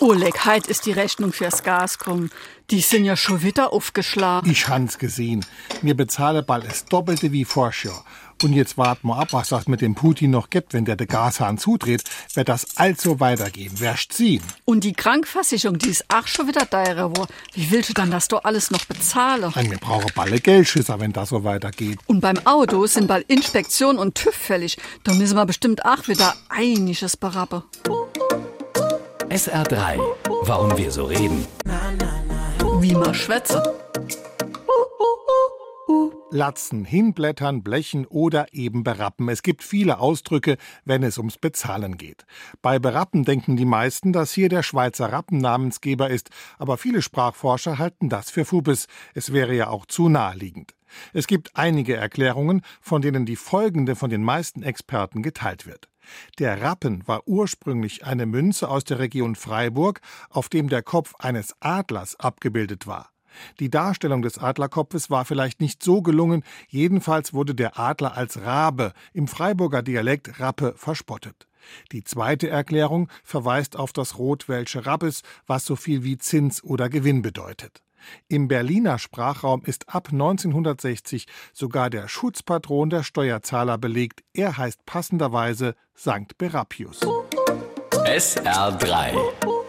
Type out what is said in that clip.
Oleg, heit ist die Rechnung fürs Gas kommen. Die sind ja schon wieder aufgeschlagen. Ich hans gesehen. Mir bezahle bald das Doppelte wie Vorschau. Und jetzt warten wir ab, was das mit dem Putin noch gibt. Wenn der de Gashahn zudreht, wird das also weitergehen. Werst ziehen. Und die Krankversicherung, die ist auch schon wieder teurer wo. Wie willst du dann das doch alles noch bezahlen? Nein, wir brauchen bald Geldschüsser, wenn das so weitergeht. Und beim Auto sind bald Inspektion und TÜV fällig. Da müssen wir bestimmt auch wieder einiges berappen. SR3. Warum wir so reden. Wie man schwätze. Latzen, hinblättern, blechen oder eben berappen. Es gibt viele Ausdrücke, wenn es ums Bezahlen geht. Bei berappen denken die meisten, dass hier der Schweizer Rappen Namensgeber ist, aber viele Sprachforscher halten das für Fubis. Es wäre ja auch zu naheliegend. Es gibt einige Erklärungen, von denen die folgende von den meisten Experten geteilt wird. Der Rappen war ursprünglich eine Münze aus der Region Freiburg, auf dem der Kopf eines Adlers abgebildet war. Die Darstellung des Adlerkopfes war vielleicht nicht so gelungen, jedenfalls wurde der Adler als Rabe, im Freiburger Dialekt Rappe, verspottet. Die zweite Erklärung verweist auf das Rotwelsche Rabbes, was so viel wie Zins oder Gewinn bedeutet. Im Berliner Sprachraum ist ab 1960 sogar der Schutzpatron der Steuerzahler belegt. Er heißt passenderweise Sankt Berapius. SR3